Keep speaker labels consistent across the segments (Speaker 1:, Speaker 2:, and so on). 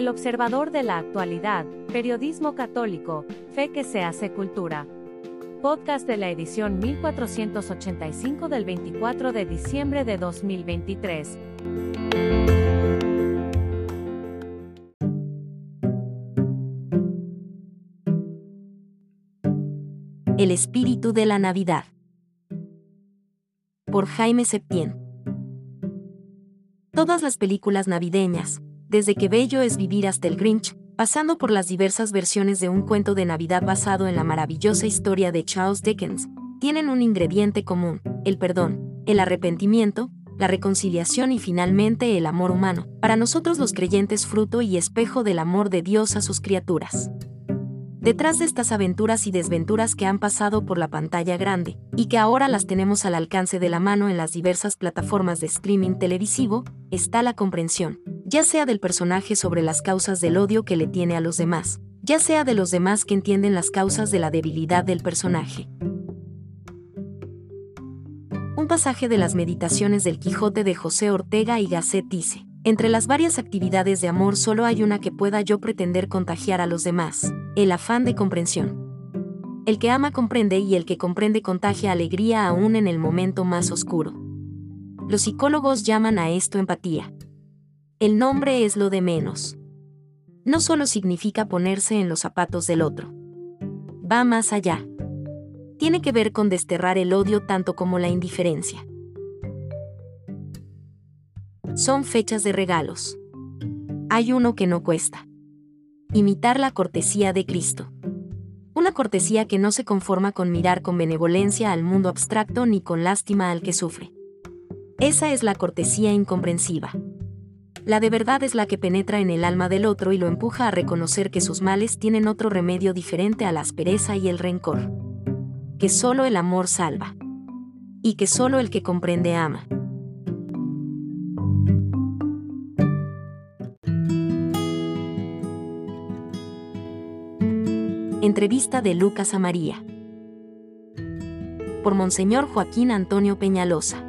Speaker 1: El observador de la actualidad, periodismo católico, fe que se hace cultura. Podcast de la edición 1485 del 24 de diciembre de 2023.
Speaker 2: El espíritu de la Navidad. Por Jaime Septién. Todas las películas navideñas, desde que bello es vivir hasta el Grinch, pasando por las diversas versiones de un cuento de Navidad basado en la maravillosa historia de Charles Dickens, tienen un ingrediente común, el perdón, el arrepentimiento, la reconciliación y finalmente el amor humano, para nosotros los creyentes fruto y espejo del amor de Dios a sus criaturas. Detrás de estas aventuras y desventuras que han pasado por la pantalla grande, y que ahora las tenemos al alcance de la mano en las diversas plataformas de streaming televisivo, está la comprensión, ya sea del personaje sobre las causas del odio que le tiene a los demás, ya sea de los demás que entienden las causas de la debilidad del personaje. Un pasaje de las meditaciones del Quijote de José Ortega y Gasset dice, entre las varias actividades de amor solo hay una que pueda yo pretender contagiar a los demás, el afán de comprensión. El que ama comprende y el que comprende contagia alegría aún en el momento más oscuro. Los psicólogos llaman a esto empatía. El nombre es lo de menos. No solo significa ponerse en los zapatos del otro. Va más allá. Tiene que ver con desterrar el odio tanto como la indiferencia son fechas de regalos. Hay uno que no cuesta. Imitar la cortesía de Cristo. Una cortesía que no se conforma con mirar con benevolencia al mundo abstracto ni con lástima al que sufre. Esa es la cortesía incomprensiva. La de verdad es la que penetra en el alma del otro y lo empuja a reconocer que sus males tienen otro remedio diferente a la aspereza y el rencor. Que solo el amor salva. Y que solo el que comprende ama. Entrevista de Lucas a María. Por Monseñor Joaquín Antonio Peñalosa.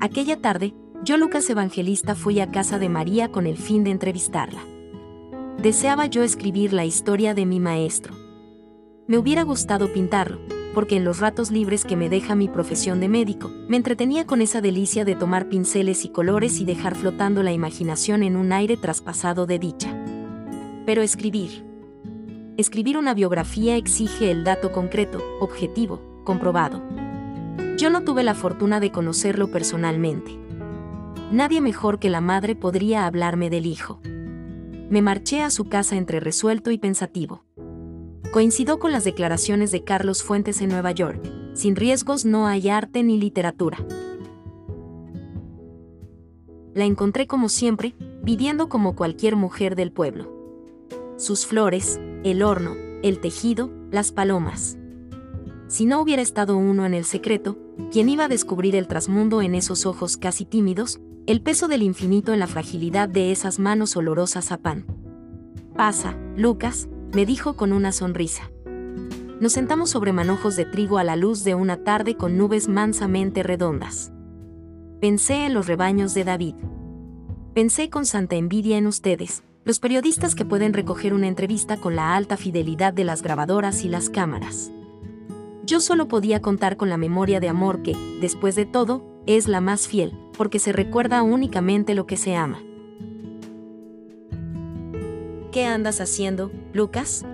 Speaker 2: Aquella tarde, yo Lucas Evangelista fui a casa de María con el fin de entrevistarla. Deseaba yo escribir la historia de mi maestro. Me hubiera gustado pintarlo, porque en los ratos libres que me deja mi profesión de médico, me entretenía con esa delicia de tomar pinceles y colores y dejar flotando la imaginación en un aire traspasado de dicha. Pero escribir, escribir una biografía exige el dato concreto, objetivo, comprobado. Yo no tuve la fortuna de conocerlo personalmente. Nadie mejor que la madre podría hablarme del hijo. Me marché a su casa entre resuelto y pensativo. Coincidió con las declaraciones de Carlos Fuentes en Nueva York, sin riesgos no hay arte ni literatura. La encontré como siempre, viviendo como cualquier mujer del pueblo. Sus flores, el horno, el tejido, las palomas. Si no hubiera estado uno en el secreto, ¿quién iba a descubrir el trasmundo en esos ojos casi tímidos, el peso del infinito en la fragilidad de esas manos olorosas a pan? Pasa, Lucas, me dijo con una sonrisa. Nos sentamos sobre manojos de trigo a la luz de una tarde con nubes mansamente redondas. Pensé en los rebaños de David. Pensé con santa envidia en ustedes, los periodistas que pueden recoger una entrevista con la alta fidelidad de las grabadoras y las cámaras. Yo solo podía contar con la memoria de amor que, después de todo, es la más fiel, porque se recuerda únicamente lo que se ama. ¿Qué andas haciendo, Lucas?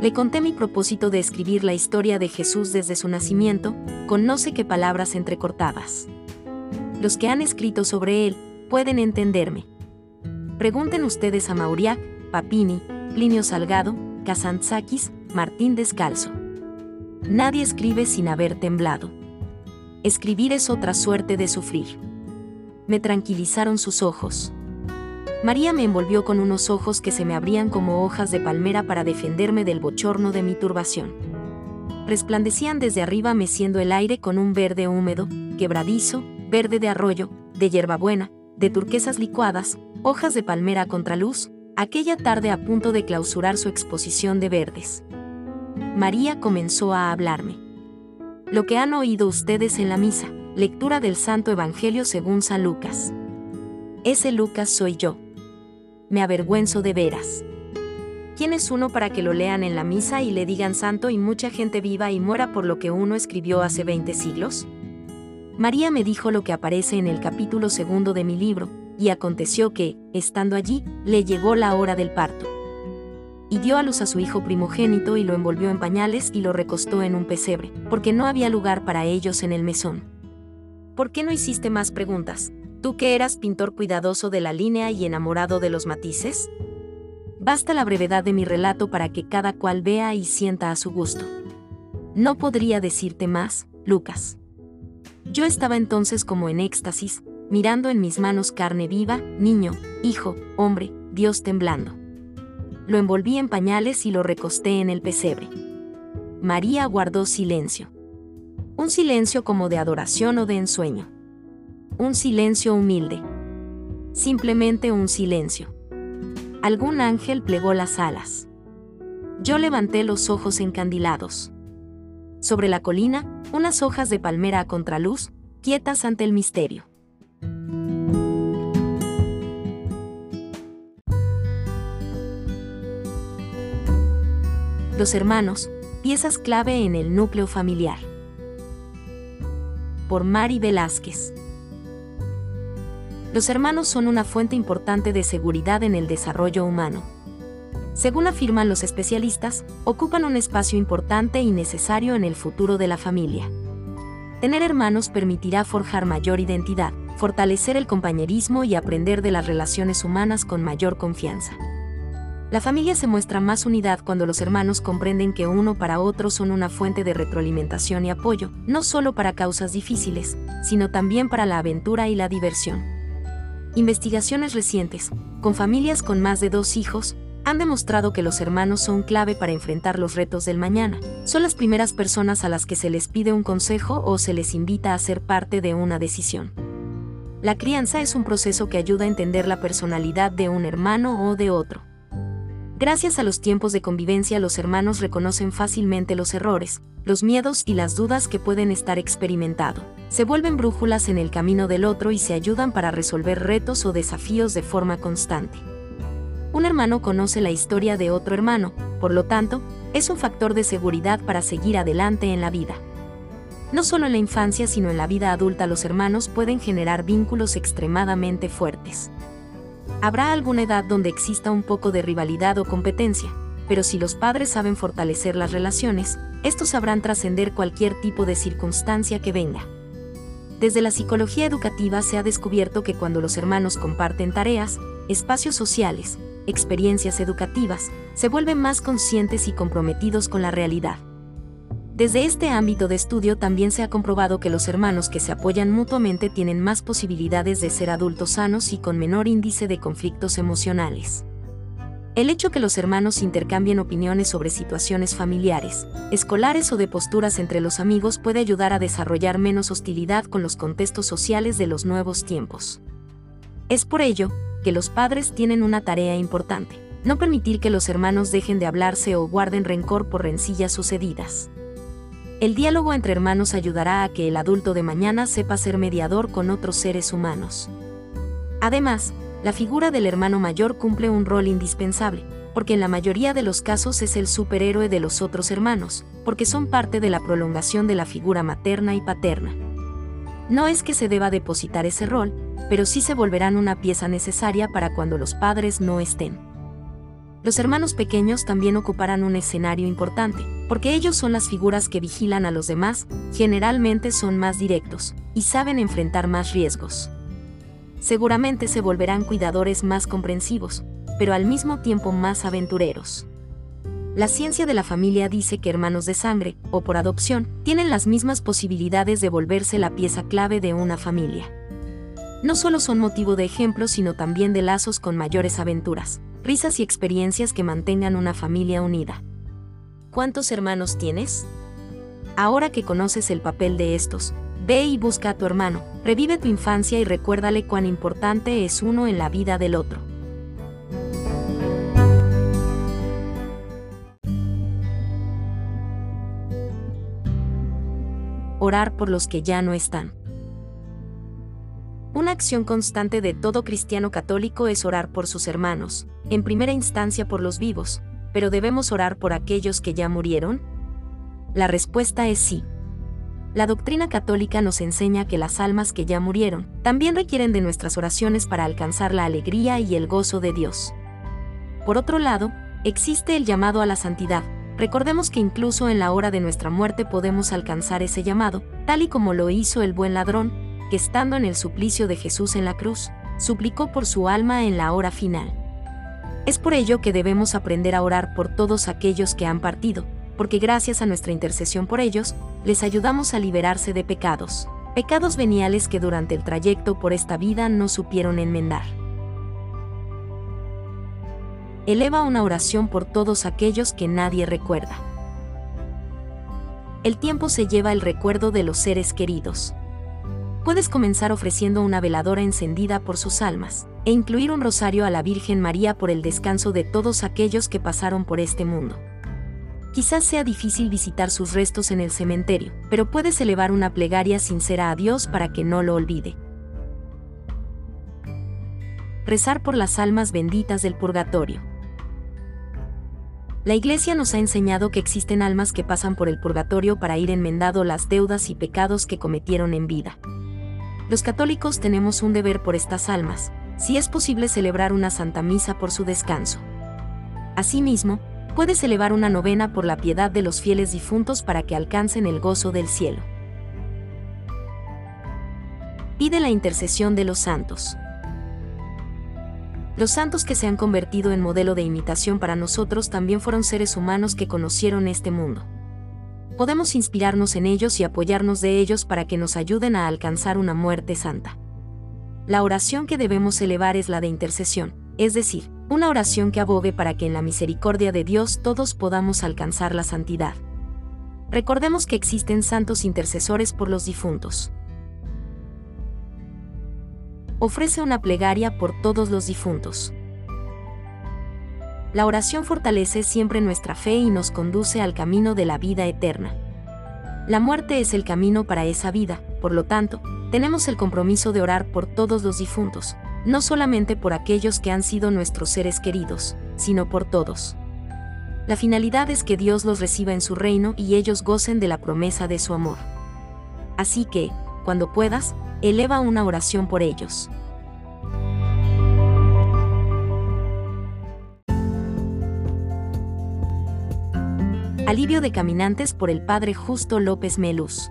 Speaker 2: Le conté mi propósito de escribir la historia de Jesús desde su nacimiento, con no sé qué palabras entrecortadas. Los que han escrito sobre él pueden entenderme. Pregunten ustedes a Mauriac, Papini, Plinio Salgado, Kazantzakis, Martín Descalzo. Nadie escribe sin haber temblado. Escribir es otra suerte de sufrir. Me tranquilizaron sus ojos. María me envolvió con unos ojos que se me abrían como hojas de palmera para defenderme del bochorno de mi turbación. Resplandecían desde arriba meciendo el aire con un verde húmedo, quebradizo, verde de arroyo, de hierbabuena, de turquesas licuadas, hojas de palmera contra luz, aquella tarde a punto de clausurar su exposición de verdes. María comenzó a hablarme. Lo que han oído ustedes en la misa, lectura del Santo Evangelio según San Lucas. Ese Lucas soy yo. me avergüenzo de veras. ¿Quién es uno para que lo lean en la misa y le digan santo y mucha gente viva y muera por lo que uno escribió hace 20 siglos? María me dijo lo que aparece en el capítulo segundo de mi libro, y aconteció que, estando allí, le llegó la hora del parto. Y dio a luz a su hijo primogénito y lo envolvió en pañales y lo recostó en un pesebre, porque no había lugar para ellos en el mesón. ¿Por qué no hiciste más preguntas? Tú que eras pintor cuidadoso de la línea y enamorado de los matices? Basta la brevedad de mi relato para que cada cual vea y sienta a su gusto. No podría decirte más, Lucas. Yo estaba entonces como en éxtasis, mirando en mis manos carne viva, niño, hijo, hombre, Dios temblando. Lo envolví en pañales y lo recosté en el pesebre. María guardó silencio. Un silencio como de adoración o de ensueño. Un silencio humilde. Simplemente un silencio. Algún ángel plegó las alas. Yo levanté los ojos encandilados. Sobre la colina, unas hojas de palmera a contraluz, quietas ante el misterio. Los hermanos, piezas clave en el núcleo familiar. Por Mari Velázquez. Los hermanos son una fuente importante de seguridad en el desarrollo humano. Según afirman los especialistas, ocupan un espacio importante y necesario en el futuro de la familia. Tener hermanos permitirá forjar mayor identidad, fortalecer el compañerismo y aprender de las relaciones humanas con mayor confianza. La familia se muestra más unidad cuando los hermanos comprenden que uno para otro son una fuente de retroalimentación y apoyo, no solo para causas difíciles, sino también para la aventura y la diversión. Investigaciones recientes, con familias con más de dos hijos, han demostrado que los hermanos son clave para enfrentar los retos del mañana. Son las primeras personas a las que se les pide un consejo o se les invita a ser parte de una decisión. La crianza es un proceso que ayuda a entender la personalidad de un hermano o de otro. Gracias a los tiempos de convivencia los hermanos reconocen fácilmente los errores, los miedos y las dudas que pueden estar experimentando. Se vuelven brújulas en el camino del otro y se ayudan para resolver retos o desafíos de forma constante un hermano conoce la historia de otro hermano, por lo tanto, es un factor de seguridad para seguir adelante en la vida. No solo en la infancia, sino en la vida adulta los hermanos pueden generar vínculos extremadamente fuertes. Habrá alguna edad donde exista un poco de rivalidad o competencia, pero si los padres saben fortalecer las relaciones, estos sabrán trascender cualquier tipo de circunstancia que venga. Desde la psicología educativa se ha descubierto que cuando los hermanos comparten tareas, espacios sociales, experiencias educativas, se vuelven más conscientes y comprometidos con la realidad. Desde este ámbito de estudio también se ha comprobado que los hermanos que se apoyan mutuamente tienen más posibilidades de ser adultos sanos y con menor índice de conflictos emocionales. El hecho que los hermanos intercambien opiniones sobre situaciones familiares, escolares o de posturas entre los amigos puede ayudar a desarrollar menos hostilidad con los contextos sociales de los nuevos tiempos. Es por ello que los padres tienen una tarea importante, no permitir que los hermanos dejen de hablarse o guarden rencor por rencillas sucedidas. El diálogo entre hermanos ayudará a que el adulto de mañana sepa ser mediador con otros seres humanos. Además, la figura del hermano mayor cumple un rol indispensable, porque en la mayoría de los casos es el superhéroe de los otros hermanos, porque son parte de la prolongación de la figura materna y paterna. No es que se deba depositar ese rol, pero sí se volverán una pieza necesaria para cuando los padres no estén. Los hermanos pequeños también ocuparán un escenario importante, porque ellos son las figuras que vigilan a los demás, generalmente son más directos, y saben enfrentar más riesgos. Seguramente se volverán cuidadores más comprensivos, pero al mismo tiempo más aventureros. La ciencia de la familia dice que hermanos de sangre, o por adopción, tienen las mismas posibilidades de volverse la pieza clave de una familia no solo son motivo de ejemplo, sino también de lazos con mayores aventuras, risas y experiencias que mantengan una familia unida. ¿Cuántos hermanos tienes? Ahora que conoces el papel de estos, ve y busca a tu hermano, revive tu infancia y recuérdale cuán importante es uno en la vida del otro. Orar por los que ya no están. Una acción constante de todo cristiano católico es orar por sus hermanos, en primera instancia por los vivos, pero ¿debemos orar por aquellos que ya murieron? La respuesta es sí. La doctrina católica nos enseña que las almas que ya murieron también requieren de nuestras oraciones para alcanzar la alegría y el gozo de Dios. Por otro lado, existe el llamado a la santidad. Recordemos que incluso en la hora de nuestra muerte podemos alcanzar ese llamado, tal y como lo hizo el buen ladrón, que estando en el suplicio de Jesús en la cruz, suplicó por su alma en la hora final. Es por ello que debemos aprender a orar por todos aquellos que han partido, porque gracias a nuestra intercesión por ellos, les ayudamos a liberarse de pecados, pecados veniales que durante el trayecto por esta vida no supieron enmendar. Eleva una oración por todos aquellos que nadie recuerda. El tiempo se lleva el recuerdo de los seres queridos. Puedes comenzar ofreciendo una veladora encendida por sus almas, e incluir un rosario a la Virgen María por el descanso de todos aquellos que pasaron por este mundo. Quizás sea difícil visitar sus restos en el cementerio, pero puedes elevar una plegaria sincera a Dios para que no lo olvide. Rezar por las almas benditas del purgatorio. La Iglesia nos ha enseñado que existen almas que pasan por el purgatorio para ir enmendando las deudas y pecados que cometieron en vida. Los católicos tenemos un deber por estas almas, si es posible celebrar una Santa Misa por su descanso. Asimismo, puedes elevar una novena por la piedad de los fieles difuntos para que alcancen el gozo del cielo. Pide la intercesión de los santos. Los santos que se han convertido en modelo de imitación para nosotros también fueron seres humanos que conocieron este mundo. Podemos inspirarnos en ellos y apoyarnos de ellos para que nos ayuden a alcanzar una muerte santa. La oración que debemos elevar es la de intercesión, es decir, una oración que abogue para que en la misericordia de Dios todos podamos alcanzar la santidad. Recordemos que existen santos intercesores por los difuntos. Ofrece una plegaria por todos los difuntos. La oración fortalece siempre nuestra fe y nos conduce al camino de la vida eterna. La muerte es el camino para esa vida, por lo tanto, tenemos el compromiso de orar por todos los difuntos, no solamente por aquellos que han sido nuestros seres queridos, sino por todos. La finalidad es que Dios los reciba en su reino y ellos gocen de la promesa de su amor. Así que, cuando puedas, eleva una oración por ellos. Alivio de caminantes por el Padre Justo López Melús.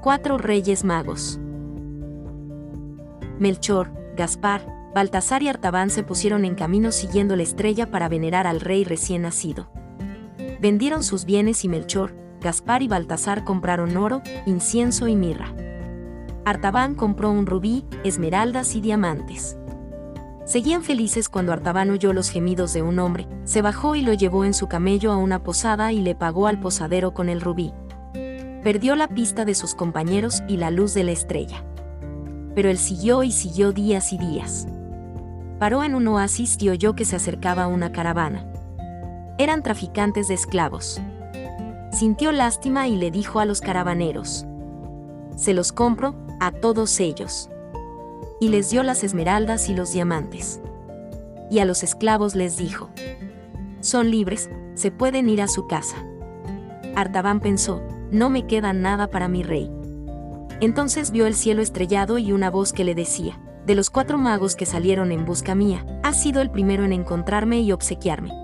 Speaker 2: Cuatro Reyes Magos. Melchor, Gaspar, Baltasar y Artaban se pusieron en camino siguiendo la estrella para venerar al rey recién nacido. Vendieron sus bienes y Melchor, Gaspar y Baltasar compraron oro, incienso y mirra. Artaban compró un rubí, esmeraldas y diamantes. Seguían felices cuando Artaban oyó los gemidos de un hombre, se bajó y lo llevó en su camello a una posada y le pagó al posadero con el rubí. Perdió la pista de sus compañeros y la luz de la estrella pero él siguió y siguió días y días. Paró en un oasis y oyó que se acercaba una caravana. Eran traficantes de esclavos. Sintió lástima y le dijo a los caravaneros, Se los compro, a todos ellos. Y les dio las esmeraldas y los diamantes. Y a los esclavos les dijo, Son libres, se pueden ir a su casa. Artaban pensó, No me queda nada para mi rey. Entonces vio el cielo estrellado y una voz que le decía, de los cuatro magos que salieron en busca mía, has sido el primero en encontrarme y obsequiarme.